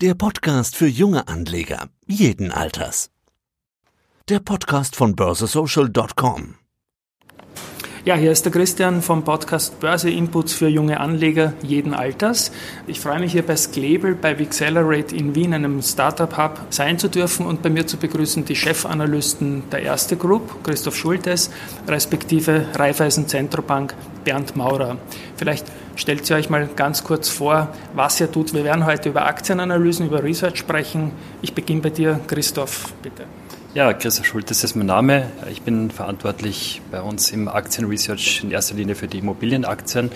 Der Podcast für junge Anleger jeden Alters. Der Podcast von börsesocial.com. Ja, hier ist der Christian vom Podcast Börse Inputs für junge Anleger jeden Alters. Ich freue mich hier bei Sklebel bei Vixelerate in Wien, einem Startup Hub, sein zu dürfen und bei mir zu begrüßen die Chefanalysten der Erste Group, Christoph Schultes, respektive Raiffeisen Zentrobank Bernd Maurer. Vielleicht stellt sie euch mal ganz kurz vor, was ihr tut. Wir werden heute über Aktienanalysen, über Research sprechen. Ich beginne bei dir, Christoph, bitte. Ja, Christoph Schultes ist mein Name. Ich bin verantwortlich bei uns im Aktienresearch in erster Linie für die Immobilienaktien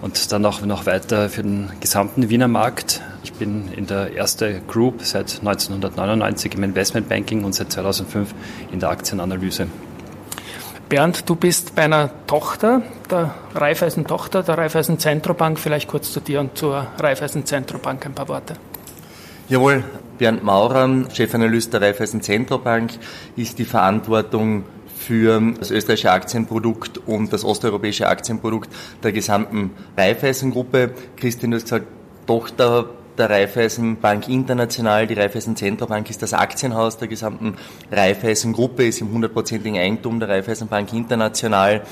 und dann auch noch weiter für den gesamten Wiener Markt. Ich bin in der erste Group seit 1999 im Investmentbanking und seit 2005 in der Aktienanalyse. Bernd, du bist bei einer Tochter, der Raiffeisen Tochter, der Raiffeisen Zentrobank. Vielleicht kurz zu dir und zur Raiffeisen Zentrobank ein paar Worte. Jawohl, Bernd Maurer, Chefanalyst der Raiffeisen Zentrobank, ist die Verantwortung für das österreichische Aktienprodukt und das osteuropäische Aktienprodukt der gesamten Raiffeisen-Gruppe. Christian, du hast gesagt, Tochter der Raiffeisen Bank International. Die Raiffeisen Zentrobank ist das Aktienhaus der gesamten Raiffeisen Gruppe, ist im hundertprozentigen Eigentum der Raiffeisen Bank International.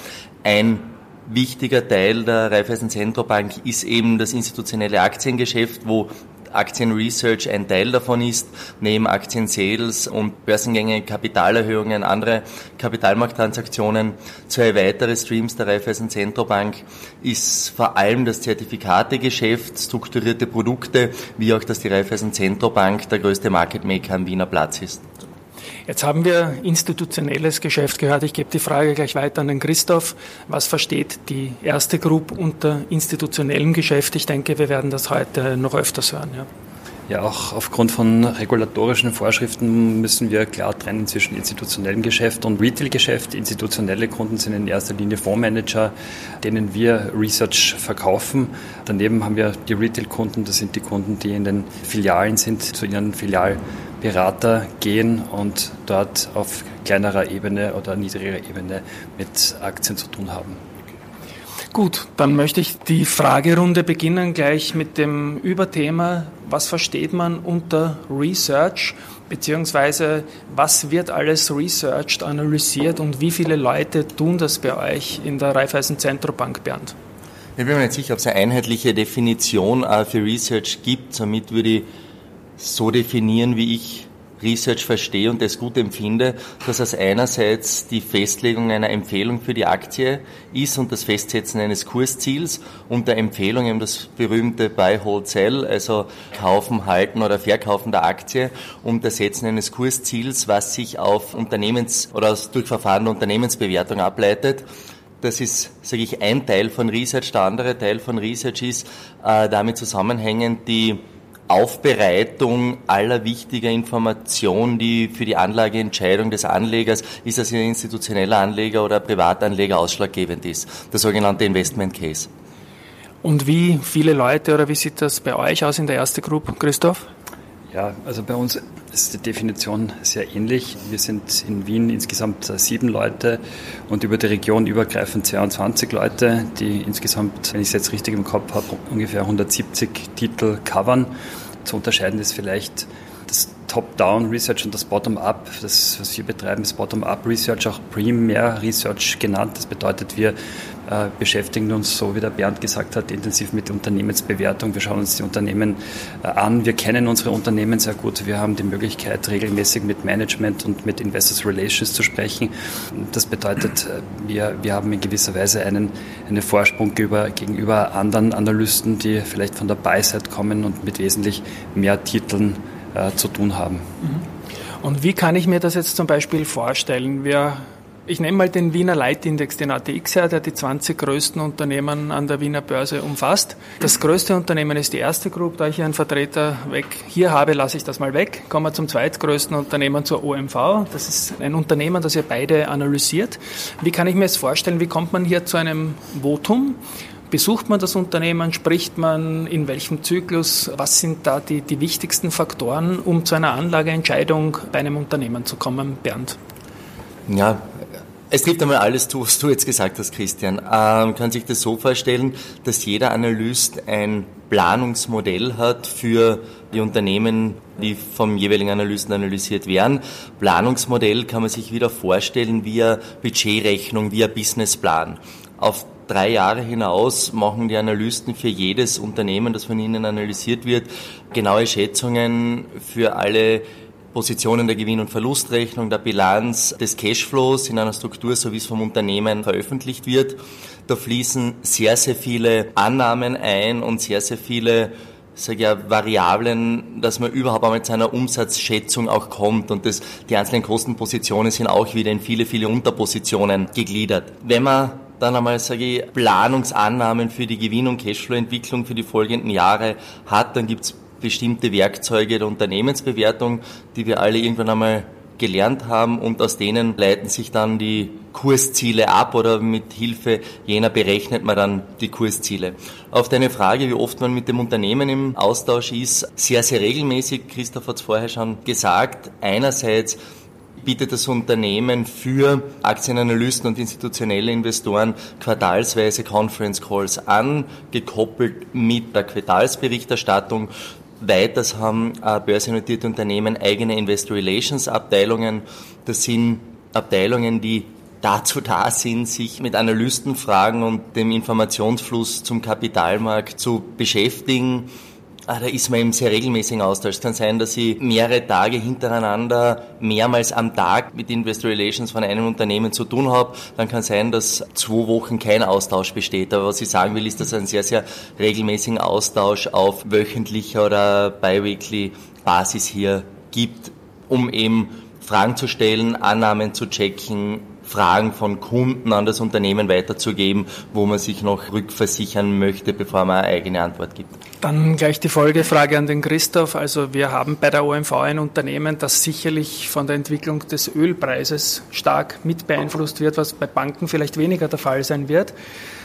Ein wichtiger Teil der Raiffeisen Zentrobank ist eben das institutionelle Aktiengeschäft, wo Aktienresearch ein Teil davon ist, neben Aktien-Sales und Börsengänge, Kapitalerhöhungen, andere Kapitalmarkttransaktionen. Zwei weitere Streams der Raiffeisen Zentrobank ist vor allem das Zertifikategeschäft, strukturierte Produkte, wie auch, dass die Raiffeisen Zentrobank der größte Market Maker am Wiener Platz ist. Jetzt haben wir institutionelles Geschäft gehört. Ich gebe die Frage gleich weiter an den Christoph. Was versteht die erste Gruppe unter institutionellem Geschäft? Ich denke, wir werden das heute noch öfters hören. Ja. Ja, auch aufgrund von regulatorischen Vorschriften müssen wir klar trennen zwischen institutionellem Geschäft und Retail-Geschäft. Institutionelle Kunden sind in erster Linie Fondsmanager, denen wir Research verkaufen. Daneben haben wir die Retail-Kunden, das sind die Kunden, die in den Filialen sind, zu ihren Filialberater gehen und dort auf kleinerer Ebene oder niedriger Ebene mit Aktien zu tun haben. Gut, dann möchte ich die Fragerunde beginnen gleich mit dem Überthema, was versteht man unter Research, beziehungsweise was wird alles researched, analysiert und wie viele Leute tun das bei euch in der Raiffeisen Zentrobank, Bernd? Ich bin mir nicht sicher, ob es eine einheitliche Definition für Research gibt. Somit würde ich so definieren, wie ich Research verstehe und es gut empfinde, dass es einerseits die Festlegung einer Empfehlung für die Aktie ist und das Festsetzen eines Kursziels und der Empfehlung eben das berühmte Buy, Hold, Sell, also Kaufen, Halten oder Verkaufen der Aktie und das Setzen eines Kursziels, was sich auf Unternehmens- oder durch Verfahren der Unternehmensbewertung ableitet. Das ist, sage ich, ein Teil von Research. Der andere Teil von Research ist äh, damit zusammenhängend die Aufbereitung aller wichtiger Informationen, die für die Anlageentscheidung des Anlegers, ist das ein institutioneller Anleger oder Privatanleger ausschlaggebend ist, der sogenannte Investment Case. Und wie viele Leute oder wie sieht das bei euch aus in der ersten Gruppe, Christoph? Ja, also bei uns ist die Definition sehr ähnlich. Wir sind in Wien insgesamt sieben Leute und über die Region übergreifend 22 Leute, die insgesamt, wenn ich es jetzt richtig im Kopf habe, ungefähr 170 Titel covern. Zu unterscheiden ist vielleicht das Top-Down-Research und das Bottom-Up. Das, was wir betreiben, ist Bottom-Up-Research, auch Primär-Research genannt. Das bedeutet, wir äh, beschäftigen uns, so wie der Bernd gesagt hat, intensiv mit Unternehmensbewertung. Wir schauen uns die Unternehmen äh, an. Wir kennen unsere Unternehmen sehr gut. Wir haben die Möglichkeit, regelmäßig mit Management und mit Investors Relations zu sprechen. Das bedeutet, äh, wir, wir haben in gewisser Weise einen, einen Vorsprung gegenüber, gegenüber anderen Analysten, die vielleicht von der Buy-Side kommen und mit wesentlich mehr Titeln äh, zu tun haben. Mhm. Und wie kann ich mir das jetzt zum Beispiel vorstellen? Wir ich nehme mal den Wiener Leitindex, den ATX her, der die 20 größten Unternehmen an der Wiener Börse umfasst. Das größte Unternehmen ist die erste Group, da ich einen Vertreter weg hier habe, lasse ich das mal weg. Kommen wir zum zweitgrößten Unternehmen zur OMV. Das ist ein Unternehmen, das ihr beide analysiert. Wie kann ich mir das vorstellen? Wie kommt man hier zu einem Votum? Besucht man das Unternehmen? Spricht man in welchem Zyklus? Was sind da die, die wichtigsten Faktoren, um zu einer Anlageentscheidung bei einem Unternehmen zu kommen, Bernd? Ja, Es trifft einmal alles zu, was du jetzt gesagt hast, Christian. Ähm, kann sich das so vorstellen, dass jeder Analyst ein Planungsmodell hat für die Unternehmen, die vom jeweiligen Analysten analysiert werden. Planungsmodell kann man sich wieder vorstellen wie eine Budgetrechnung, wie ein Businessplan. Auf drei Jahre hinaus machen die Analysten für jedes Unternehmen, das von ihnen analysiert wird, genaue Schätzungen für alle Positionen der Gewinn- und Verlustrechnung, der Bilanz, des Cashflows in einer Struktur, so wie es vom Unternehmen veröffentlicht wird. Da fließen sehr, sehr viele Annahmen ein und sehr, sehr viele sage ja, Variablen, dass man überhaupt einmal zu einer Umsatzschätzung auch kommt und das, die einzelnen Kostenpositionen sind auch wieder in viele, viele Unterpositionen gegliedert. Wenn man dann einmal, sage ich, Planungsannahmen für die Gewinn- und Cashflow-Entwicklung für die folgenden Jahre hat, dann gibt es bestimmte Werkzeuge der Unternehmensbewertung, die wir alle irgendwann einmal gelernt haben. Und aus denen leiten sich dann die Kursziele ab oder mit Hilfe jener berechnet man dann die Kursziele. Auf deine Frage, wie oft man mit dem Unternehmen im Austausch ist, sehr, sehr regelmäßig, Christoph hat es vorher schon gesagt, einerseits bietet das Unternehmen für Aktienanalysten und institutionelle Investoren quartalsweise Conference Calls an, gekoppelt mit der Quartalsberichterstattung. Weiters haben äh, börsennotierte Unternehmen eigene Investor Relations Abteilungen. Das sind Abteilungen, die dazu da sind, sich mit Analystenfragen und dem Informationsfluss zum Kapitalmarkt zu beschäftigen. Ah, da ist man im sehr regelmäßigen Austausch. Es kann sein, dass ich mehrere Tage hintereinander mehrmals am Tag mit Investor Relations von einem Unternehmen zu tun habe. Dann kann sein, dass zwei Wochen kein Austausch besteht. Aber was ich sagen will, ist, dass es einen sehr, sehr regelmäßigen Austausch auf wöchentlicher oder biweekly Basis hier gibt, um eben Fragen zu stellen, Annahmen zu checken, Fragen von Kunden an das Unternehmen weiterzugeben, wo man sich noch rückversichern möchte, bevor man eine eigene Antwort gibt. Dann gleich die Folgefrage an den Christoph. Also wir haben bei der OMV ein Unternehmen, das sicherlich von der Entwicklung des Ölpreises stark mit beeinflusst wird, was bei Banken vielleicht weniger der Fall sein wird.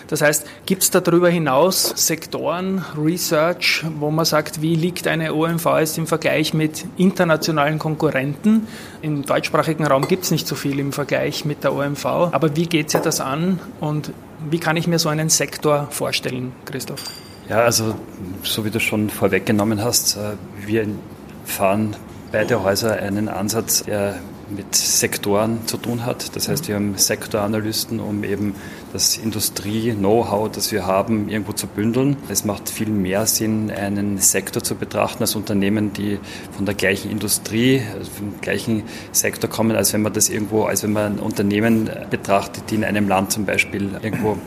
Das heißt, gibt es darüber hinaus Sektoren, Research, wo man sagt, wie liegt eine OMV jetzt im Vergleich mit internationalen Konkurrenten? Im deutschsprachigen Raum gibt es nicht so viel im Vergleich mit der OMV, aber wie geht sich das an und wie kann ich mir so einen Sektor vorstellen, Christoph? Ja, also so wie du schon vorweggenommen hast, äh, wir fahren beide Häuser einen Ansatz, der mit Sektoren zu tun hat. Das heißt, wir haben Sektoranalysten, um eben das Industrie-Know-how, das wir haben, irgendwo zu bündeln. Es macht viel mehr Sinn, einen Sektor zu betrachten als Unternehmen, die von der gleichen Industrie, also vom gleichen Sektor kommen, als wenn man das irgendwo, als wenn man Unternehmen betrachtet, die in einem Land zum Beispiel irgendwo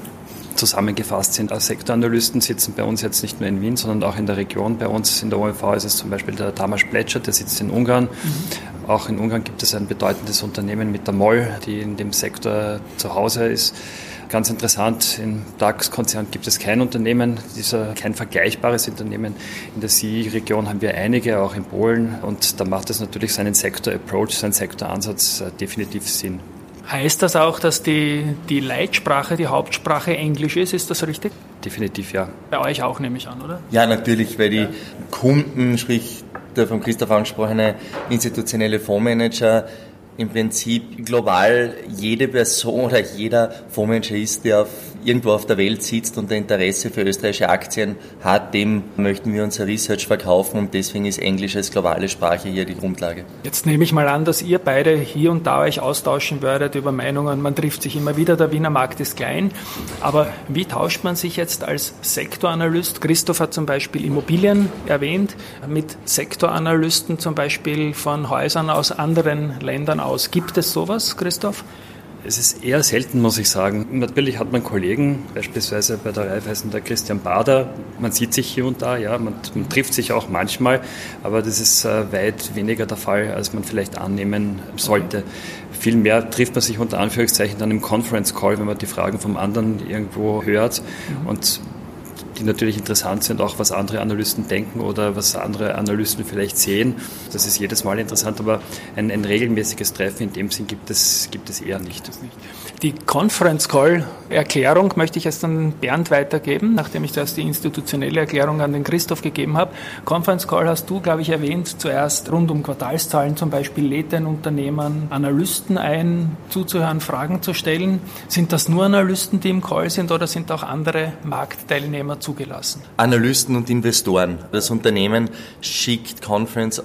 zusammengefasst sind. Als Sektoranalysten sitzen bei uns jetzt nicht nur in Wien, sondern auch in der Region. Bei uns in der OMV ist es zum Beispiel der Tamas Pletscher, der sitzt in Ungarn. Mhm. Auch in Ungarn gibt es ein bedeutendes Unternehmen mit der MOL, die in dem Sektor zu Hause ist. Ganz interessant, im DAX-Konzern gibt es kein Unternehmen, dieser, kein vergleichbares Unternehmen. In der CI-Region haben wir einige, auch in Polen. Und da macht es natürlich seinen Sektor-Approach, seinen Sektoransatz äh, definitiv Sinn. Heißt das auch, dass die, die Leitsprache, die Hauptsprache Englisch ist? Ist das richtig? Definitiv, ja. Bei euch auch, nehme ich an, oder? Ja, natürlich, weil die ja. Kunden, sprich der von Christoph angesprochene institutionelle Fondsmanager, im Prinzip global jede Person oder jeder Fondsmanager ist, der auf irgendwo auf der Welt sitzt und ein Interesse für österreichische Aktien hat, dem möchten wir unser Research verkaufen und deswegen ist Englisch als globale Sprache hier die Grundlage. Jetzt nehme ich mal an, dass ihr beide hier und da euch austauschen werdet über Meinungen. Man trifft sich immer wieder, der Wiener Markt ist klein. Aber wie tauscht man sich jetzt als Sektoranalyst? Christoph hat zum Beispiel Immobilien erwähnt, mit Sektoranalysten zum Beispiel von Häusern aus anderen Ländern aus. Gibt es sowas, Christoph? Es ist eher selten, muss ich sagen. Natürlich hat man Kollegen, beispielsweise bei der Raiffeisen der Christian Bader. Man sieht sich hier und da, ja, man, man trifft sich auch manchmal, aber das ist äh, weit weniger der Fall, als man vielleicht annehmen sollte. Vielmehr trifft man sich unter Anführungszeichen dann im Conference Call, wenn man die Fragen vom anderen irgendwo hört. Und die natürlich interessant sind, auch was andere Analysten denken oder was andere Analysten vielleicht sehen. Das ist jedes Mal interessant, aber ein, ein regelmäßiges Treffen in dem Sinn gibt es, gibt es eher nicht. Die Conference Call Erklärung möchte ich jetzt an Bernd weitergeben, nachdem ich zuerst die institutionelle Erklärung an den Christoph gegeben habe. Conference Call hast du, glaube ich, erwähnt, zuerst rund um Quartalszahlen zum Beispiel lädt ein Unternehmen Analysten ein, zuzuhören, Fragen zu stellen. Sind das nur Analysten, die im Call sind oder sind auch andere Marktteilnehmer zugelassen? Analysten und Investoren. Das Unternehmen schickt Conference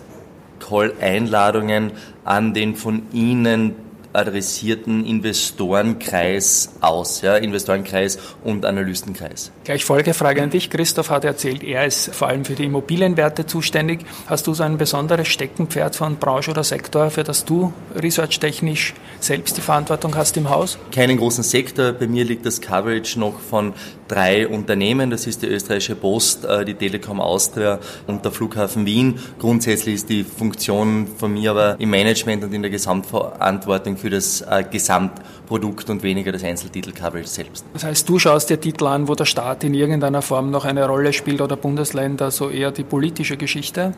Call Einladungen an den von Ihnen adressierten Investorenkreis aus, ja, Investorenkreis und Analystenkreis. Gleich Folgefrage an dich. Christoph hat erzählt, er ist vor allem für die Immobilienwerte zuständig. Hast du so ein besonderes Steckenpferd von Branche oder Sektor, für das du researchtechnisch selbst die Verantwortung hast im Haus? Keinen großen Sektor. Bei mir liegt das Coverage noch von drei Unternehmen. Das ist die österreichische Post, äh, die Telekom Austria und der Flughafen Wien. Grundsätzlich ist die Funktion von mir aber im Management und in der Gesamtverantwortung für das äh, Gesamtprodukt und weniger das Einzeltitel-Coverage selbst. Das heißt, du schaust dir Titel an, wo der Staat in irgendeiner Form noch eine Rolle spielt oder Bundesländer, so eher die politische Geschichte?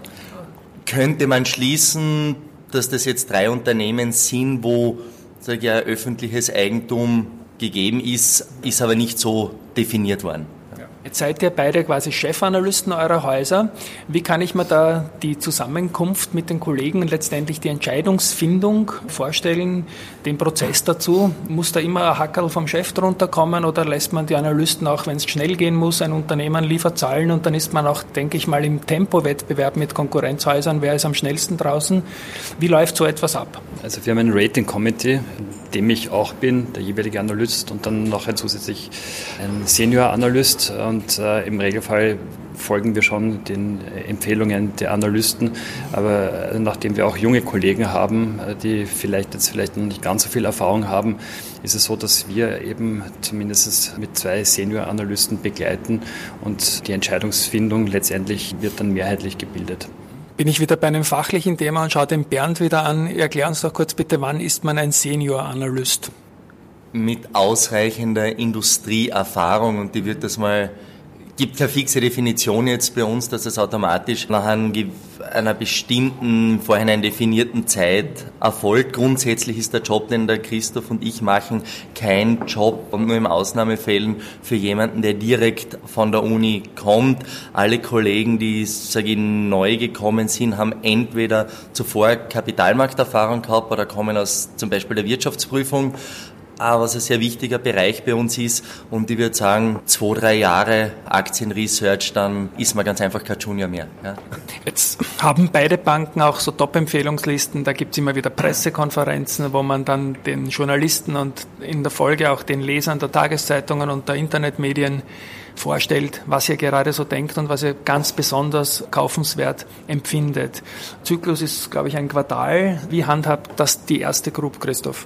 Könnte man schließen, dass das jetzt drei Unternehmen sind, wo sage ich, öffentliches Eigentum gegeben ist, ist aber nicht so definiert worden. Jetzt seid ihr beide quasi Chefanalysten eurer Häuser. Wie kann ich mir da die Zusammenkunft mit den Kollegen und letztendlich die Entscheidungsfindung vorstellen, den Prozess dazu? Muss da immer ein Hackerl vom Chef drunter kommen oder lässt man die Analysten auch, wenn es schnell gehen muss, ein Unternehmen liefert Zahlen und dann ist man auch, denke ich mal, im Tempowettbewerb mit Konkurrenzhäusern, wer ist am schnellsten draußen? Wie läuft so etwas ab? Also wir haben ein Rating Committee, dem ich auch bin, der jeweilige Analyst und dann noch ein zusätzlich ein Senior Analyst und äh, im Regelfall folgen wir schon den Empfehlungen der Analysten. Aber äh, nachdem wir auch junge Kollegen haben, äh, die vielleicht jetzt vielleicht noch nicht ganz so viel Erfahrung haben, ist es so, dass wir eben zumindest mit zwei Senior-Analysten begleiten und die Entscheidungsfindung letztendlich wird dann mehrheitlich gebildet bin ich wieder bei einem fachlichen Thema und schaue den Bernd wieder an. Erklären Sie doch kurz bitte, wann ist man ein Senior-Analyst? Mit ausreichender Industrieerfahrung und die wird das mal gibt keine fixe Definition jetzt bei uns, dass es automatisch nach einer bestimmten, vorhinein definierten Zeit erfolgt. Grundsätzlich ist der Job, den der Christoph und ich machen, kein Job und nur im Ausnahmefällen für jemanden, der direkt von der Uni kommt. Alle Kollegen, die, sage ich, neu gekommen sind, haben entweder zuvor Kapitalmarkterfahrung gehabt oder kommen aus zum Beispiel der Wirtschaftsprüfung was ein sehr wichtiger Bereich bei uns ist. Und ich würde sagen, zwei, drei Jahre Aktienresearch, dann ist man ganz einfach kein Junior mehr. Ja. Jetzt haben beide Banken auch so Top-Empfehlungslisten. Da gibt es immer wieder Pressekonferenzen, wo man dann den Journalisten und in der Folge auch den Lesern der Tageszeitungen und der Internetmedien vorstellt, was ihr gerade so denkt und was ihr ganz besonders kaufenswert empfindet. Zyklus ist, glaube ich, ein Quartal. Wie handhabt das die erste Group, Christoph?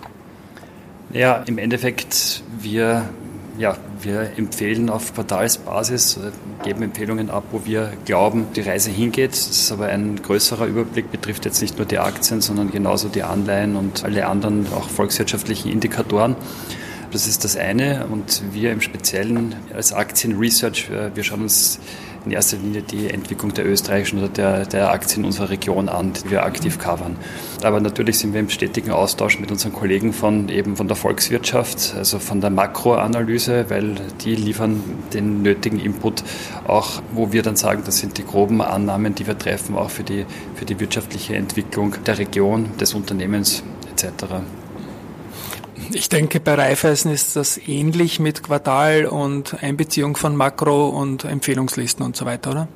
Ja, im Endeffekt, wir, ja, wir empfehlen auf Quartalsbasis, äh, geben Empfehlungen ab, wo wir glauben, die Reise hingeht. Das ist aber ein größerer Überblick, betrifft jetzt nicht nur die Aktien, sondern genauso die Anleihen und alle anderen auch volkswirtschaftlichen Indikatoren. Das ist das eine. Und wir im Speziellen als Aktienresearch, äh, wir schauen uns in erster Linie die Entwicklung der österreichischen oder der, der Aktien unserer Region an, die wir aktiv covern. Aber natürlich sind wir im stetigen Austausch mit unseren Kollegen von eben von der Volkswirtschaft, also von der Makroanalyse, weil die liefern den nötigen Input auch, wo wir dann sagen, das sind die groben Annahmen, die wir treffen, auch für die, für die wirtschaftliche Entwicklung der Region, des Unternehmens etc. Ich denke, bei Raiffeisen ist das ähnlich mit Quartal und Einbeziehung von Makro- und Empfehlungslisten und so weiter, oder?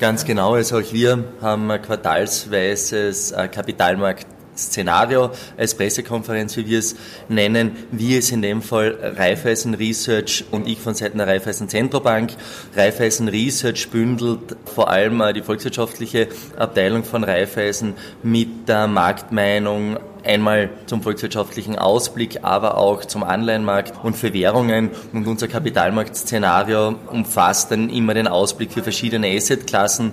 Ganz genau. Also auch wir haben ein quartalsweises äh, Kapitalmarkt Szenario als Pressekonferenz, wie wir es nennen. Wir es in dem Fall Raiffeisen Research und ich von Seiten der Raiffeisen Zentrobank. Raiffeisen Research bündelt vor allem äh, die volkswirtschaftliche Abteilung von Raiffeisen mit der Marktmeinung einmal zum volkswirtschaftlichen Ausblick, aber auch zum Anleihenmarkt und für Währungen. Und unser Kapitalmarktszenario umfasst dann immer den Ausblick für verschiedene Assetklassen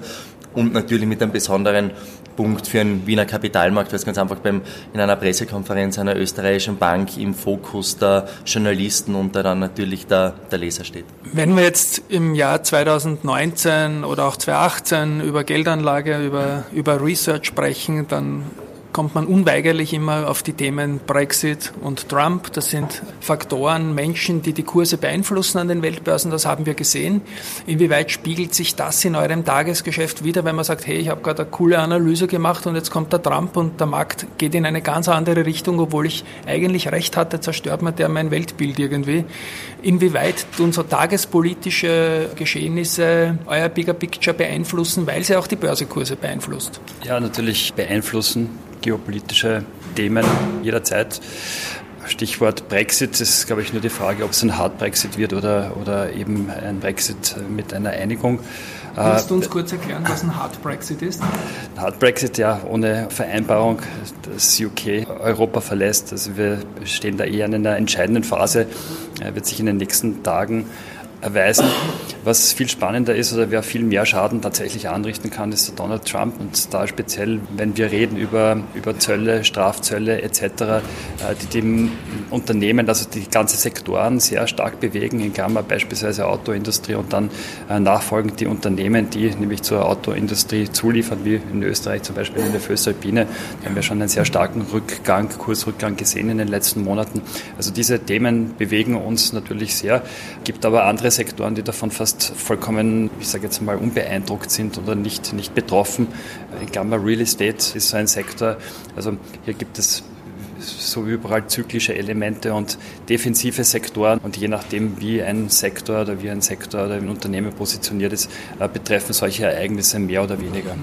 und natürlich mit einem besonderen Punkt für einen Wiener Kapitalmarkt, weil es ganz einfach beim, in einer Pressekonferenz einer österreichischen Bank im Fokus der Journalisten und da dann natürlich der, der Leser steht. Wenn wir jetzt im Jahr 2019 oder auch 2018 über Geldanlage, über, über Research sprechen, dann kommt man unweigerlich immer auf die Themen Brexit und Trump. Das sind Faktoren, Menschen, die die Kurse beeinflussen an den Weltbörsen. Das haben wir gesehen. Inwieweit spiegelt sich das in eurem Tagesgeschäft wieder, wenn man sagt, hey, ich habe gerade eine coole Analyse gemacht und jetzt kommt der Trump und der Markt geht in eine ganz andere Richtung, obwohl ich eigentlich recht hatte, zerstört man der mein Weltbild irgendwie. Inwieweit tun so tagespolitische Geschehnisse euer Bigger Picture beeinflussen, weil sie auch die Börsekurse beeinflusst? Ja, natürlich beeinflussen geopolitische Themen jederzeit. Stichwort Brexit ist, glaube ich, nur die Frage, ob es ein Hard Brexit wird oder, oder eben ein Brexit mit einer Einigung. Willst du uns kurz erklären, was ein Hard Brexit ist? Ein Hard Brexit, ja, ohne Vereinbarung, das UK Europa verlässt. Also wir stehen da eher in einer entscheidenden Phase, er wird sich in den nächsten Tagen erweisen. Was viel spannender ist oder wer viel mehr Schaden tatsächlich anrichten kann, ist Donald Trump. Und da speziell, wenn wir reden über, über Zölle, Strafzölle etc., äh, die dem Unternehmen, also die ganzen Sektoren sehr stark bewegen, in Klammer beispielsweise Autoindustrie und dann äh, nachfolgend die Unternehmen, die nämlich zur Autoindustrie zuliefern, wie in Österreich zum Beispiel in der Föstalpine. Da haben wir schon einen sehr starken Rückgang, Kursrückgang gesehen in den letzten Monaten. Also diese Themen bewegen uns natürlich sehr, gibt aber andere andere Sektoren, die davon fast vollkommen, ich sage jetzt mal, unbeeindruckt sind oder nicht, nicht betroffen. Ich glaube, Real Estate ist so ein Sektor, also hier gibt es so wie überall zyklische Elemente und defensive Sektoren. Und je nachdem, wie ein Sektor oder wie ein Sektor oder ein Unternehmen positioniert ist, äh, betreffen solche Ereignisse mehr oder weniger.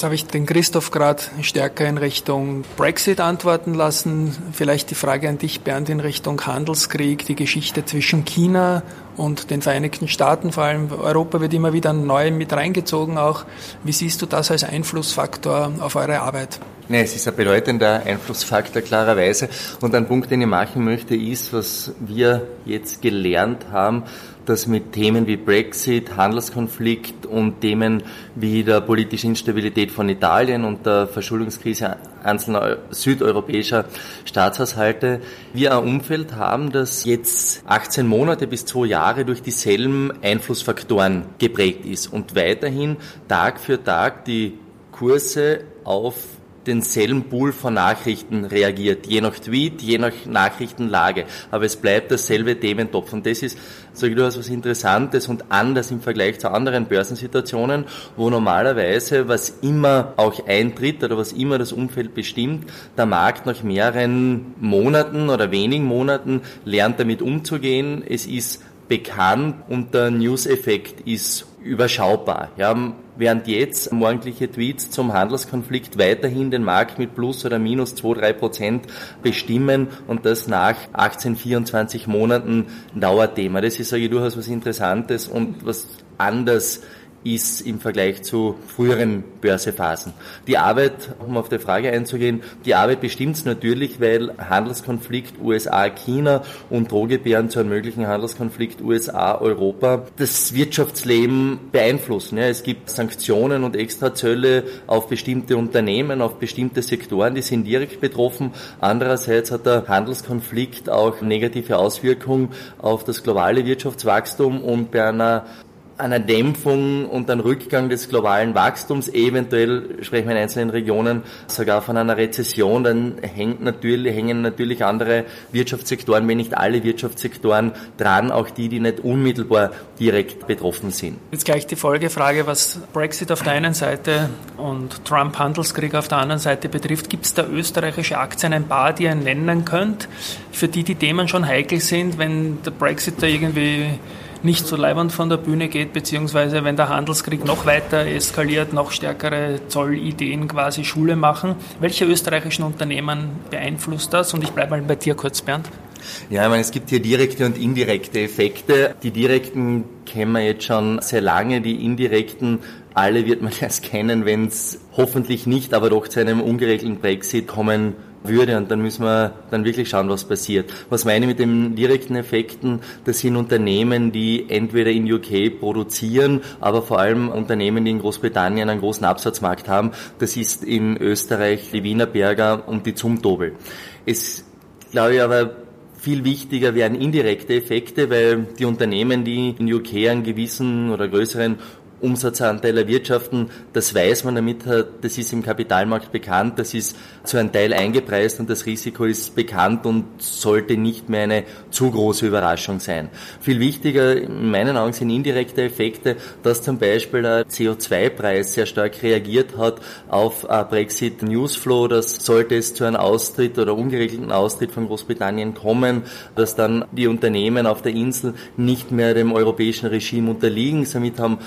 Jetzt habe ich den Christoph gerade stärker in Richtung Brexit antworten lassen. Vielleicht die Frage an dich, Bernd, in Richtung Handelskrieg, die Geschichte zwischen China und den Vereinigten Staaten, vor allem Europa wird immer wieder neu mit reingezogen auch. Wie siehst du das als Einflussfaktor auf eure Arbeit? Nee, es ist ein bedeutender Einflussfaktor klarerweise. Und ein Punkt, den ich machen möchte, ist, was wir jetzt gelernt haben, dass mit Themen wie Brexit, Handelskonflikt und Themen wie der politischen Instabilität von Italien und der Verschuldungskrise einzelner südeuropäischer Staatshaushalte wir ein Umfeld haben, das jetzt 18 Monate bis zwei Jahre durch dieselben Einflussfaktoren geprägt ist und weiterhin Tag für Tag die Kurse auf denselben Pool von Nachrichten reagiert, je nach Tweet, je nach Nachrichtenlage. Aber es bleibt dasselbe Thementopf. Und das ist, sage ich, du hast was Interessantes und anders im Vergleich zu anderen Börsensituationen, wo normalerweise, was immer auch eintritt oder was immer das Umfeld bestimmt, der Markt nach mehreren Monaten oder wenigen Monaten lernt damit umzugehen. Es ist bekannt und der News-Effekt ist überschaubar. Ja, während jetzt morgendliche Tweets zum Handelskonflikt weiterhin den Markt mit plus oder minus 2, 3 Prozent bestimmen und das nach 18, 24 Monaten Dauerthema. Das ist, ich, durchaus was Interessantes und was anders ist im Vergleich zu früheren Börsephasen. Die Arbeit, um auf die Frage einzugehen, die Arbeit bestimmt es natürlich, weil Handelskonflikt USA-China und Drohgebären zu einem möglichen Handelskonflikt USA-Europa das Wirtschaftsleben beeinflussen. Ja, es gibt Sanktionen und Extrazölle auf bestimmte Unternehmen, auf bestimmte Sektoren, die sind direkt betroffen. Andererseits hat der Handelskonflikt auch negative Auswirkungen auf das globale Wirtschaftswachstum und bei einer einer Dämpfung und einem Rückgang des globalen Wachstums, eventuell sprechen wir in einzelnen Regionen sogar von einer Rezession, dann hängt natürlich, hängen natürlich andere Wirtschaftssektoren, wenn nicht alle Wirtschaftssektoren dran, auch die, die nicht unmittelbar direkt betroffen sind. Jetzt gleich die Folgefrage, was Brexit auf der einen Seite und Trump-Handelskrieg auf der anderen Seite betrifft. Gibt es da österreichische Aktien, ein paar, die ihr nennen könnt, für die die Themen schon heikel sind, wenn der Brexit da irgendwie nicht so leibend von der Bühne geht, beziehungsweise wenn der Handelskrieg noch weiter eskaliert, noch stärkere Zollideen quasi Schule machen. Welche österreichischen Unternehmen beeinflusst das? Und ich bleibe mal bei dir kurz, Bernd. Ja, ich meine, es gibt hier direkte und indirekte Effekte. Die direkten kennen wir jetzt schon sehr lange, die indirekten alle wird man erst kennen, wenn es hoffentlich nicht, aber doch zu einem ungeregelten Brexit kommen würde und dann müssen wir dann wirklich schauen, was passiert. Was meine ich mit den direkten Effekten? Das sind Unternehmen, die entweder in UK produzieren, aber vor allem Unternehmen, die in Großbritannien einen großen Absatzmarkt haben. Das ist in Österreich die Wiener Berger und die Zumtobel. Es glaube ich aber viel wichtiger werden indirekte Effekte, weil die Unternehmen, die in UK einen gewissen oder größeren Umsatzanteil erwirtschaften, das weiß man damit, das ist im Kapitalmarkt bekannt, das ist zu einem Teil eingepreist und das Risiko ist bekannt und sollte nicht mehr eine zu große Überraschung sein. Viel wichtiger in meinen Augen sind indirekte Effekte, dass zum Beispiel der CO2-Preis sehr stark reagiert hat auf Brexit Newsflow, dass sollte es zu einem Austritt oder ungeregelten Austritt von Großbritannien kommen, dass dann die Unternehmen auf der Insel nicht mehr dem europäischen Regime unterliegen. Somit haben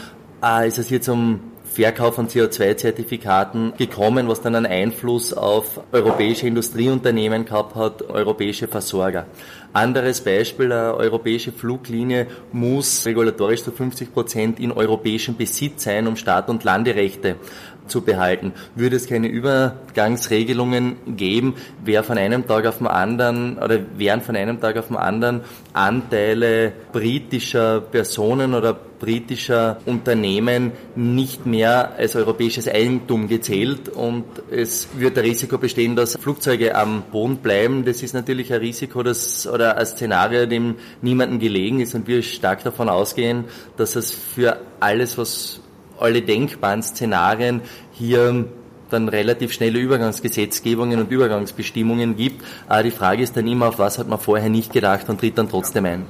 äh, ist es hier zum Verkauf von CO2-Zertifikaten gekommen, was dann einen Einfluss auf europäische Industrieunternehmen gehabt hat, europäische Versorger. Anderes Beispiel, eine europäische Fluglinie muss regulatorisch zu 50 Prozent in europäischem Besitz sein, um Start- und Landerechte zu behalten. Würde es keine Übergangsregelungen geben, wäre von einem Tag auf den anderen oder wären von einem Tag auf den anderen Anteile britischer Personen oder britischer Unternehmen nicht mehr als europäisches Eigentum gezählt und es wird ein Risiko bestehen, dass Flugzeuge am Boden bleiben. Das ist natürlich ein Risiko, das oder ein Szenario, dem niemandem gelegen ist und wir stark davon ausgehen, dass es für alles, was alle denkbaren Szenarien hier dann relativ schnelle Übergangsgesetzgebungen und Übergangsbestimmungen gibt. Aber die Frage ist dann immer, auf was hat man vorher nicht gedacht und tritt dann trotzdem ein.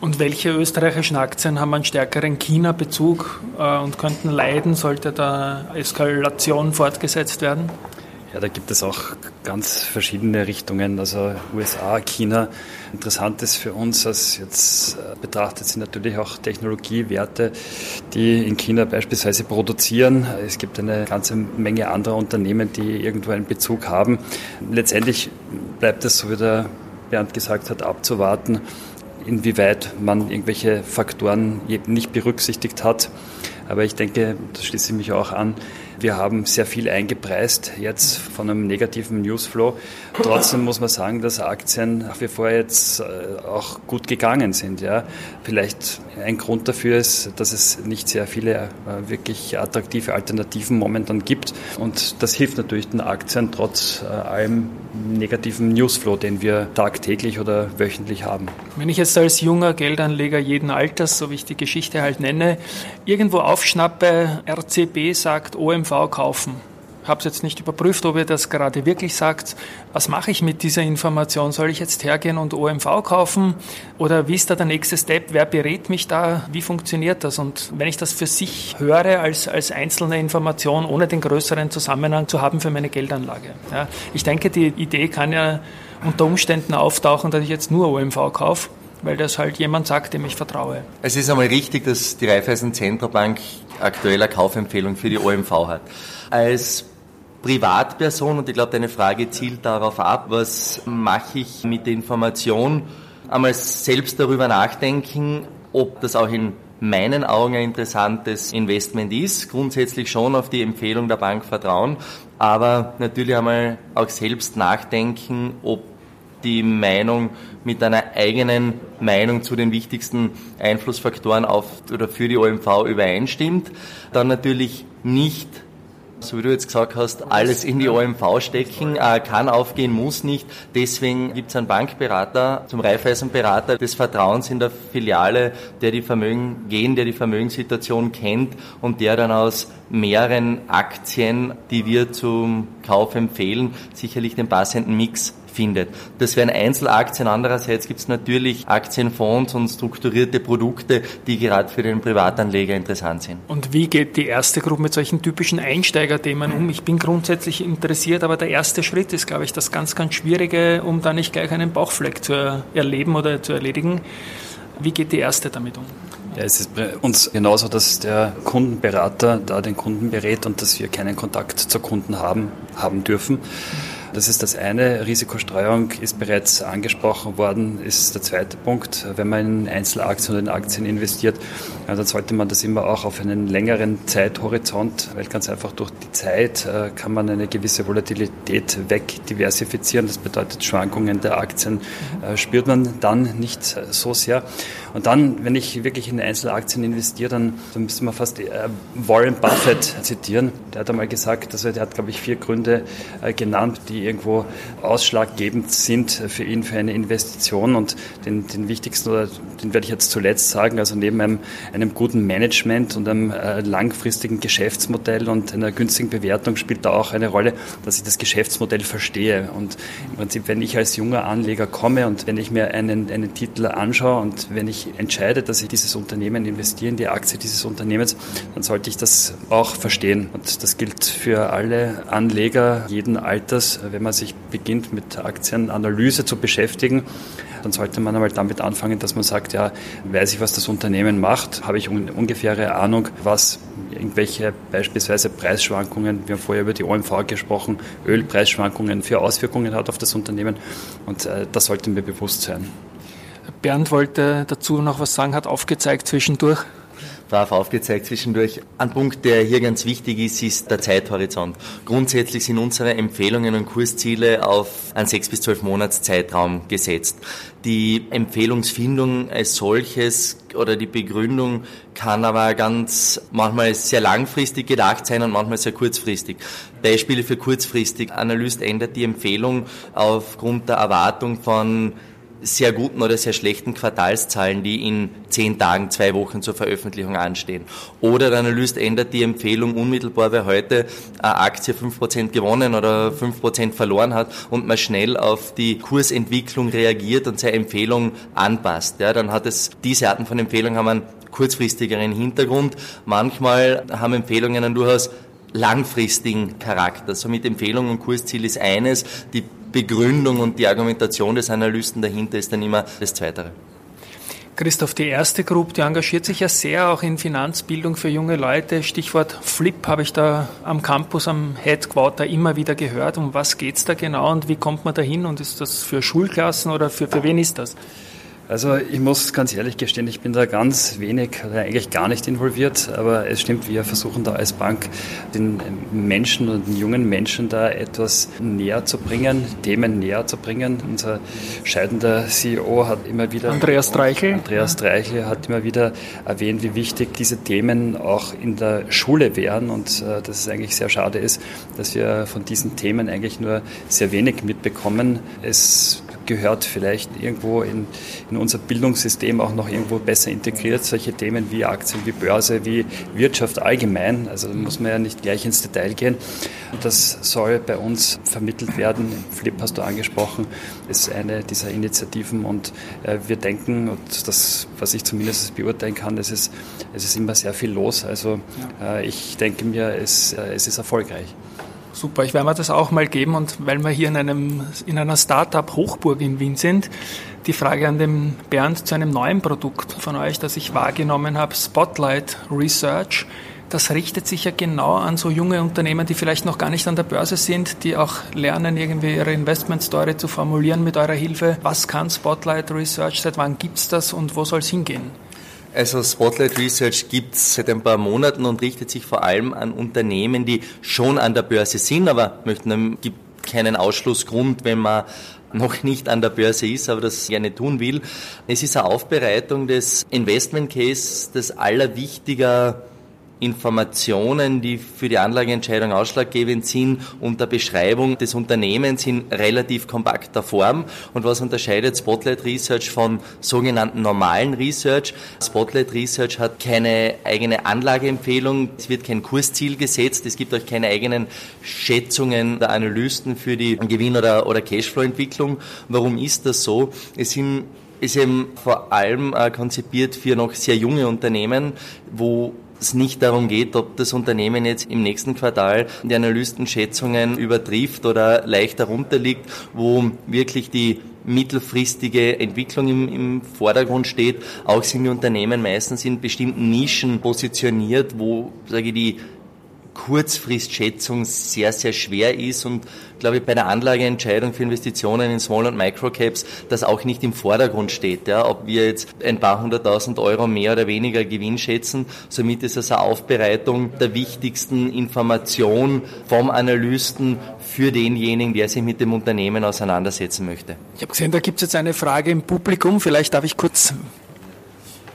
Und welche österreichischen Aktien haben einen stärkeren China-Bezug äh, und könnten leiden, sollte da Eskalation fortgesetzt werden? Ja, da gibt es auch ganz verschiedene Richtungen. Also USA, China. Interessant ist für uns als jetzt äh, betrachtet sind natürlich auch Technologiewerte, die in China beispielsweise produzieren. Es gibt eine ganze Menge anderer Unternehmen, die irgendwo einen Bezug haben. Letztendlich bleibt es, so wie der Bernd gesagt hat, abzuwarten, inwieweit man irgendwelche Faktoren nicht berücksichtigt hat. Aber ich denke, das schließe ich mich auch an, wir haben sehr viel eingepreist jetzt von einem negativen Newsflow. Trotzdem muss man sagen, dass Aktien nach wie vor jetzt äh, auch gut gegangen sind. Ja. Vielleicht ein Grund dafür ist, dass es nicht sehr viele äh, wirklich attraktive Alternativen momentan gibt. Und das hilft natürlich den Aktien trotz äh, allem negativen Newsflow, den wir tagtäglich oder wöchentlich haben. Wenn ich jetzt als junger Geldanleger jeden Alters, so wie ich die Geschichte halt nenne, irgendwo aufschnappe, RCB sagt OMV kaufen, habe es jetzt nicht überprüft, ob ihr das gerade wirklich sagt. Was mache ich mit dieser Information? Soll ich jetzt hergehen und OMV kaufen? Oder wie ist da der nächste Step? Wer berät mich da? Wie funktioniert das? Und wenn ich das für sich höre als, als einzelne Information, ohne den größeren Zusammenhang zu haben für meine Geldanlage. Ja, ich denke, die Idee kann ja unter Umständen auftauchen, dass ich jetzt nur OMV kaufe weil das halt jemand sagt, dem ich vertraue. Es ist einmal richtig, dass die Raiffeisen Zentralbank aktuell eine Kaufempfehlung für die OMV hat. Als Privatperson und ich glaube, deine Frage zielt darauf ab, was mache ich mit der Information? Einmal selbst darüber nachdenken, ob das auch in meinen Augen ein interessantes Investment ist. Grundsätzlich schon auf die Empfehlung der Bank vertrauen, aber natürlich einmal auch selbst nachdenken, ob die Meinung mit einer eigenen Meinung zu den wichtigsten Einflussfaktoren auf oder für die OMV übereinstimmt. Dann natürlich nicht so wie du jetzt gesagt hast, alles in die OMV stecken, äh, kann aufgehen, muss nicht. Deswegen gibt es einen Bankberater, zum Raiffeisenberater des Vertrauens in der Filiale, der die Vermögen gehen, der die Vermögenssituation kennt und der dann aus mehreren Aktien, die wir zum Kauf empfehlen, sicherlich den passenden Mix findet. Das wären Einzelaktien. Andererseits gibt es natürlich Aktienfonds und strukturierte Produkte, die gerade für den Privatanleger interessant sind. Und wie geht die erste Gruppe mit solchen typischen Einsteigerthemen um? Ich bin grundsätzlich interessiert, aber der erste Schritt ist, glaube ich, das ganz, ganz Schwierige, um da nicht gleich einen Bauchfleck zu erleben oder zu erledigen. Wie geht die erste damit um? Ja, es ist bei uns genauso, dass der Kundenberater da den Kunden berät und dass wir keinen Kontakt zur Kunden haben, haben dürfen. Das ist das eine. Risikostreuung ist bereits angesprochen worden, ist der zweite Punkt. Wenn man in Einzelaktien oder in Aktien investiert, dann sollte man das immer auch auf einen längeren Zeithorizont, weil ganz einfach durch die Zeit äh, kann man eine gewisse Volatilität wegdiversifizieren. Das bedeutet, Schwankungen der Aktien äh, spürt man dann nicht so sehr. Und dann, wenn ich wirklich in Einzelaktien investiere, dann, dann müsste man fast äh, Warren Buffett zitieren. Der hat einmal gesagt, also der hat, glaube ich, vier Gründe äh, genannt, die irgendwo ausschlaggebend sind für ihn für eine Investition. Und den, den wichtigsten, oder den werde ich jetzt zuletzt sagen, also neben einem, einem guten Management und einem äh, langfristigen Geschäftsmodell und einer günstigen Bewertung spielt da auch eine Rolle, dass ich das Geschäftsmodell verstehe. Und im Prinzip, wenn ich als junger Anleger komme und wenn ich mir einen, einen Titel anschaue und wenn ich entscheide, dass ich dieses Unternehmen investiere, in die Aktie dieses Unternehmens, dann sollte ich das auch verstehen. Und das gilt für alle Anleger jeden Alters. Wenn man sich beginnt mit Aktienanalyse zu beschäftigen, dann sollte man einmal damit anfangen, dass man sagt, ja, weiß ich, was das Unternehmen macht, habe ich ungefähre Ahnung, was irgendwelche beispielsweise Preisschwankungen, wir haben vorher über die OMV gesprochen, Ölpreisschwankungen für Auswirkungen hat auf das Unternehmen und äh, das sollte mir bewusst sein. Bernd wollte dazu noch was sagen, hat aufgezeigt zwischendurch. Brav aufgezeigt zwischendurch. Ein Punkt, der hier ganz wichtig ist, ist der Zeithorizont. Grundsätzlich sind unsere Empfehlungen und Kursziele auf einen sechs bis zwölf Monats Zeitraum gesetzt. Die Empfehlungsfindung als solches oder die Begründung kann aber ganz manchmal sehr langfristig gedacht sein und manchmal sehr kurzfristig. Beispiele für kurzfristig. Analyst ändert die Empfehlung aufgrund der Erwartung von sehr guten oder sehr schlechten Quartalszahlen, die in zehn Tagen, zwei Wochen zur Veröffentlichung anstehen. Oder der Analyst ändert die Empfehlung unmittelbar, weil heute eine Aktie 5% gewonnen oder 5% verloren hat und man schnell auf die Kursentwicklung reagiert und seine Empfehlung anpasst. Ja, dann hat es, diese Arten von Empfehlungen haben einen kurzfristigeren Hintergrund. Manchmal haben Empfehlungen einen durchaus langfristigen Charakter. Somit Empfehlung und Kursziel ist eines, die Begründung und die Argumentation des Analysten dahinter ist dann immer das Zweite. Christoph, die erste Gruppe, die engagiert sich ja sehr auch in Finanzbildung für junge Leute. Stichwort Flip habe ich da am Campus, am Headquarter immer wieder gehört. Um was geht es da genau und wie kommt man da hin? Und ist das für Schulklassen oder für, für wen ist das? Also ich muss ganz ehrlich gestehen, ich bin da ganz wenig oder eigentlich gar nicht involviert, aber es stimmt, wir versuchen da als Bank den Menschen und den jungen Menschen da etwas näher zu bringen, Themen näher zu bringen. Unser scheidender CEO hat immer wieder Andreas Streichel, Andreas Streichel hat immer wieder erwähnt, wie wichtig diese Themen auch in der Schule wären und äh, dass es eigentlich sehr schade ist, dass wir von diesen Themen eigentlich nur sehr wenig mitbekommen. Es gehört vielleicht irgendwo in, in unser Bildungssystem auch noch irgendwo besser integriert, solche Themen wie Aktien, wie Börse, wie Wirtschaft allgemein. Also da muss man ja nicht gleich ins Detail gehen. Das soll bei uns vermittelt werden. Flip hast du angesprochen, ist eine dieser Initiativen und äh, wir denken, und das, was ich zumindest beurteilen kann, es ist, es ist immer sehr viel los. Also äh, ich denke mir, es, äh, es ist erfolgreich. Super, ich werde mir das auch mal geben und weil wir hier in, einem, in einer Startup-Hochburg in Wien sind, die Frage an den Bernd zu einem neuen Produkt von euch, das ich wahrgenommen habe, Spotlight Research. Das richtet sich ja genau an so junge Unternehmen, die vielleicht noch gar nicht an der Börse sind, die auch lernen, irgendwie ihre Investment-Story zu formulieren mit eurer Hilfe. Was kann Spotlight Research? Seit wann gibt's das und wo soll es hingehen? Also Spotlight Research gibt es seit ein paar Monaten und richtet sich vor allem an Unternehmen, die schon an der Börse sind, aber möchten, gibt keinen Ausschlussgrund, wenn man noch nicht an der Börse ist, aber das gerne tun will. Es ist eine Aufbereitung des Investment Case, das allerwichtiger Informationen, die für die Anlageentscheidung ausschlaggebend sind, unter Beschreibung des Unternehmens in relativ kompakter Form. Und was unterscheidet Spotlight Research von sogenannten normalen Research? Spotlight Research hat keine eigene Anlageempfehlung, es wird kein Kursziel gesetzt, es gibt auch keine eigenen Schätzungen der Analysten für die Gewinn- oder, oder Cashflow-Entwicklung. Warum ist das so? Es sind ist eben vor allem äh, konzipiert für noch sehr junge Unternehmen, wo es nicht darum geht, ob das Unternehmen jetzt im nächsten Quartal die Analystenschätzungen übertrifft oder leicht darunter liegt, wo wirklich die mittelfristige Entwicklung im, im Vordergrund steht. Auch sind die Unternehmen meistens in bestimmten Nischen positioniert, wo, sage ich, die Kurzfristschätzung sehr, sehr schwer ist und glaube ich bei der Anlageentscheidung für Investitionen in Small- und Microcaps das auch nicht im Vordergrund steht. Ja, ob wir jetzt ein paar hunderttausend Euro mehr oder weniger Gewinn schätzen, somit ist es eine Aufbereitung der wichtigsten Information vom Analysten für denjenigen, der sich mit dem Unternehmen auseinandersetzen möchte. Ich habe gesehen, da gibt es jetzt eine Frage im Publikum. Vielleicht darf ich kurz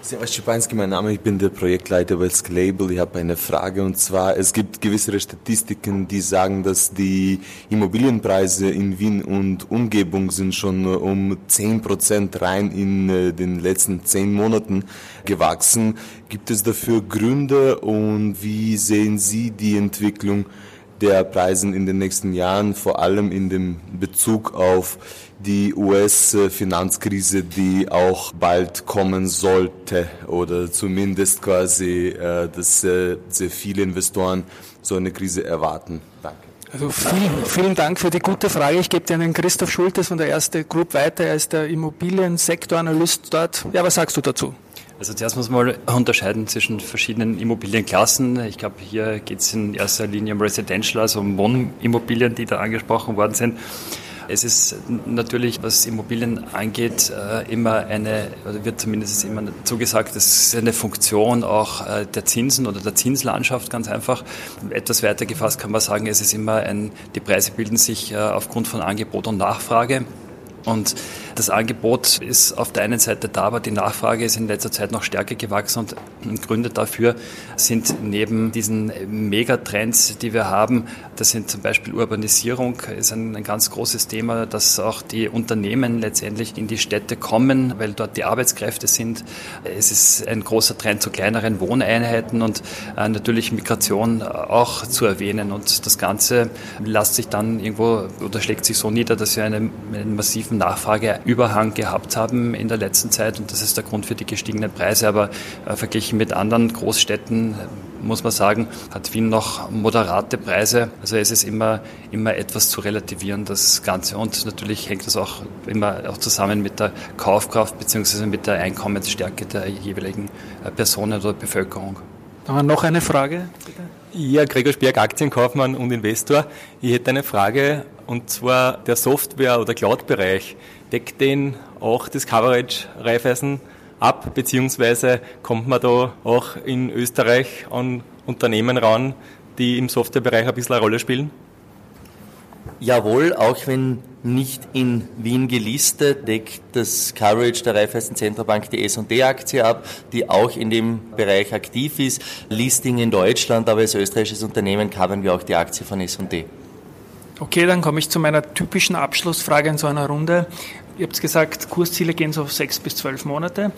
Servus Schipanski, mein Name, ich bin der Projektleiter bei Scalable. Ich habe eine Frage und zwar, es gibt gewisse Statistiken, die sagen, dass die Immobilienpreise in Wien und Umgebung sind schon um 10 Prozent rein in äh, den letzten zehn Monaten gewachsen. Gibt es dafür Gründe und wie sehen Sie die Entwicklung der Preisen in den nächsten Jahren, vor allem in dem Bezug auf die US-Finanzkrise, die auch bald kommen sollte oder zumindest quasi, äh, dass äh, sehr viele Investoren so eine Krise erwarten. Danke. Also vielen, vielen Dank für die gute Frage. Ich gebe dir an den Christoph Schultes von der Erste Group weiter. Er ist der Immobiliensektoranalyst dort. Ja, was sagst du dazu? Also zuerst muss man mal unterscheiden zwischen verschiedenen Immobilienklassen. Ich glaube, hier geht es in erster Linie um Residential, also um Wohnimmobilien, die da angesprochen worden sind. Es ist natürlich, was Immobilien angeht, äh, immer eine, oder wird zumindest immer zugesagt, das ist eine Funktion auch äh, der Zinsen oder der Zinslandschaft ganz einfach. Etwas weiter gefasst kann man sagen, es ist immer ein, die Preise bilden sich äh, aufgrund von Angebot und Nachfrage. Und das Angebot ist auf der einen Seite da, aber die Nachfrage ist in letzter Zeit noch stärker gewachsen und Gründe dafür sind neben diesen Megatrends, die wir haben, das sind zum Beispiel Urbanisierung, ist ein, ein ganz großes Thema, dass auch die Unternehmen letztendlich in die Städte kommen, weil dort die Arbeitskräfte sind. Es ist ein großer Trend zu kleineren Wohneinheiten und äh, natürlich Migration auch zu erwähnen und das Ganze lässt sich dann irgendwo oder schlägt sich so nieder, dass wir einen, einen massiven Nachfrage Überhang gehabt haben in der letzten Zeit und das ist der Grund für die gestiegenen Preise. Aber äh, verglichen mit anderen Großstädten äh, muss man sagen, hat Wien noch moderate Preise. Also es ist immer, immer etwas zu relativieren, das Ganze. Und natürlich hängt das auch immer auch zusammen mit der Kaufkraft bzw. mit der Einkommensstärke der jeweiligen äh, Personen oder Bevölkerung. War noch eine Frage, bitte. Ja, Gregor Sperg, Aktienkaufmann und Investor. Ich hätte eine Frage und zwar der Software- oder Cloud-Bereich. Deckt den auch das Coverage Raiffeisen ab, beziehungsweise kommt man da auch in Österreich an Unternehmen ran, die im Softwarebereich ein bisschen eine Rolle spielen? Jawohl, auch wenn nicht in Wien gelistet, deckt das Coverage der Raiffeisen Zentralbank die S&D-Aktie ab, die auch in dem Bereich aktiv ist. Listing in Deutschland, aber als österreichisches Unternehmen covern wir auch die Aktie von S&D. Okay, dann komme ich zu meiner typischen Abschlussfrage in so einer Runde. Ihr habt gesagt, Kursziele gehen so auf sechs bis zwölf Monate.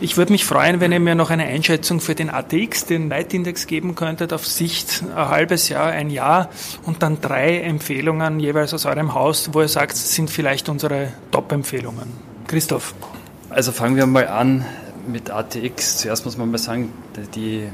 Ich würde mich freuen, wenn ihr mir noch eine Einschätzung für den ATX, den Leitindex geben könntet, auf Sicht ein halbes Jahr, ein Jahr und dann drei Empfehlungen jeweils aus eurem Haus, wo ihr sagt, sind vielleicht unsere Top-Empfehlungen. Christoph. Also fangen wir mal an mit ATX. Zuerst muss man mal sagen, die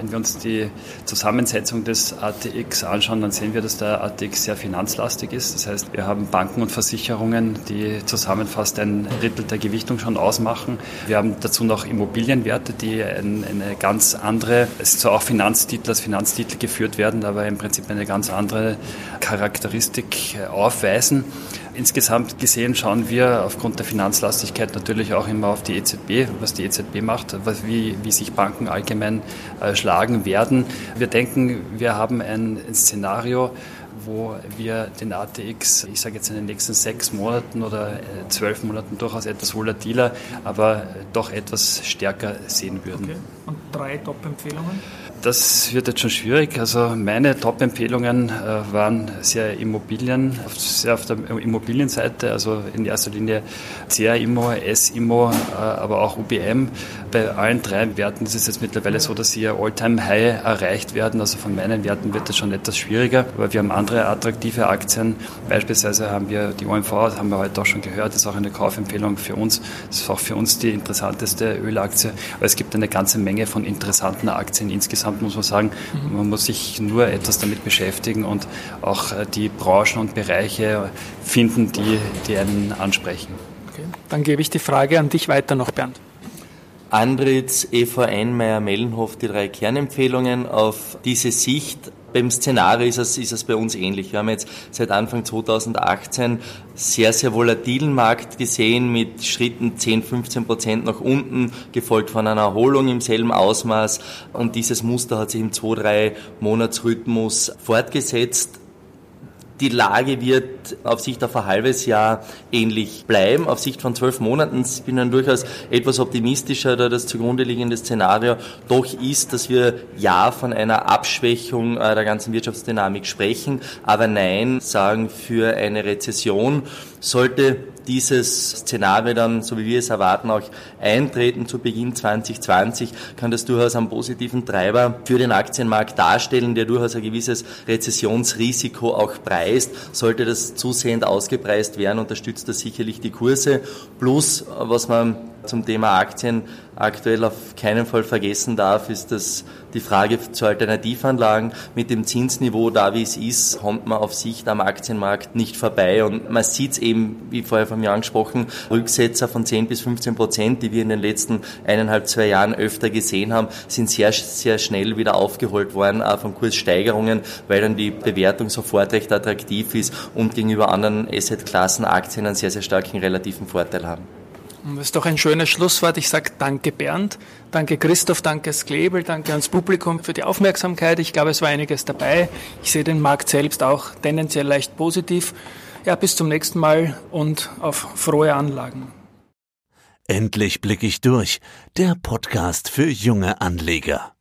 wenn wir uns die Zusammensetzung des ATX anschauen, dann sehen wir, dass der ATX sehr finanzlastig ist. Das heißt, wir haben Banken und Versicherungen, die zusammen fast ein Drittel der Gewichtung schon ausmachen. Wir haben dazu noch Immobilienwerte, die eine ganz andere, es ist zwar auch Finanztitel als Finanztitel geführt werden, aber im Prinzip eine ganz andere Charakteristik aufweisen. Insgesamt gesehen schauen wir aufgrund der Finanzlastigkeit natürlich auch immer auf die EZB, was die EZB macht, wie, wie sich Banken allgemein äh, schlagen werden. Wir denken, wir haben ein, ein Szenario, wo wir den ATX, ich sage jetzt in den nächsten sechs Monaten oder äh, zwölf Monaten durchaus etwas volatiler, aber doch etwas stärker sehen würden. Okay. Und drei Top-Empfehlungen? Das wird jetzt schon schwierig. Also meine Top-Empfehlungen äh, waren sehr Immobilien, sehr auf der Immobilienseite, also in erster Linie CA-Immo, S-Immo, äh, aber auch UBM. Bei allen drei Werten ist es jetzt mittlerweile so, dass sie All-Time-High erreicht werden. Also von meinen Werten wird das schon etwas schwieriger, aber wir haben andere attraktive Aktien. Beispielsweise haben wir die OMV, das haben wir heute auch schon gehört, das ist auch eine Kaufempfehlung für uns. Das ist auch für uns die interessanteste Ölaktie. Aber es gibt eine ganze Menge von interessanten Aktien insgesamt insgesamt muss man sagen, man muss sich nur etwas damit beschäftigen und auch äh, die Branchen und Bereiche finden, die, die einen ansprechen. Okay. Dann gebe ich die Frage an dich weiter noch, Bernd. Andritz, EVN, Meyer-Mellenhof, die drei Kernempfehlungen auf diese Sicht beim Szenario ist es, ist es bei uns ähnlich. Wir haben jetzt seit Anfang 2018 sehr, sehr volatilen Markt gesehen mit Schritten 10, 15 Prozent nach unten, gefolgt von einer Erholung im selben Ausmaß. Und dieses Muster hat sich im 2-3 Monatsrhythmus fortgesetzt. Die Lage wird auf Sicht auf ein halbes Jahr ähnlich bleiben. Auf Sicht von zwölf Monaten bin ich dann durchaus etwas optimistischer, da das zugrunde liegende Szenario doch ist, dass wir ja von einer Abschwächung äh, der ganzen Wirtschaftsdynamik sprechen, aber nein sagen für eine Rezession. Sollte dieses Szenario dann, so wie wir es erwarten, auch eintreten zu Beginn 2020, kann das durchaus einen positiven Treiber für den Aktienmarkt darstellen, der durchaus ein gewisses Rezessionsrisiko auch preist. Sollte das zusehend ausgepreist werden, unterstützt das sicherlich die Kurse. Plus, was man zum Thema Aktien aktuell auf keinen Fall vergessen darf, ist, dass die Frage zu Alternativanlagen mit dem Zinsniveau da, wie es ist, kommt man auf Sicht am Aktienmarkt nicht vorbei. Und man sieht es eben, wie vorher von mir angesprochen, Rücksetzer von 10 bis 15 Prozent, die wir in den letzten eineinhalb, zwei Jahren öfter gesehen haben, sind sehr, sehr schnell wieder aufgeholt worden auch von Kurssteigerungen, weil dann die Bewertung sofort recht attraktiv ist und gegenüber anderen Assetklassen Aktien einen sehr, sehr starken relativen Vorteil haben. Das ist doch ein schönes Schlusswort. Ich sage danke Bernd, danke Christoph, danke Sklebel, danke ans Publikum für die Aufmerksamkeit. Ich glaube, es war einiges dabei. Ich sehe den Markt selbst auch tendenziell leicht positiv. Ja, bis zum nächsten Mal und auf frohe Anlagen. Endlich blicke ich durch. Der Podcast für junge Anleger.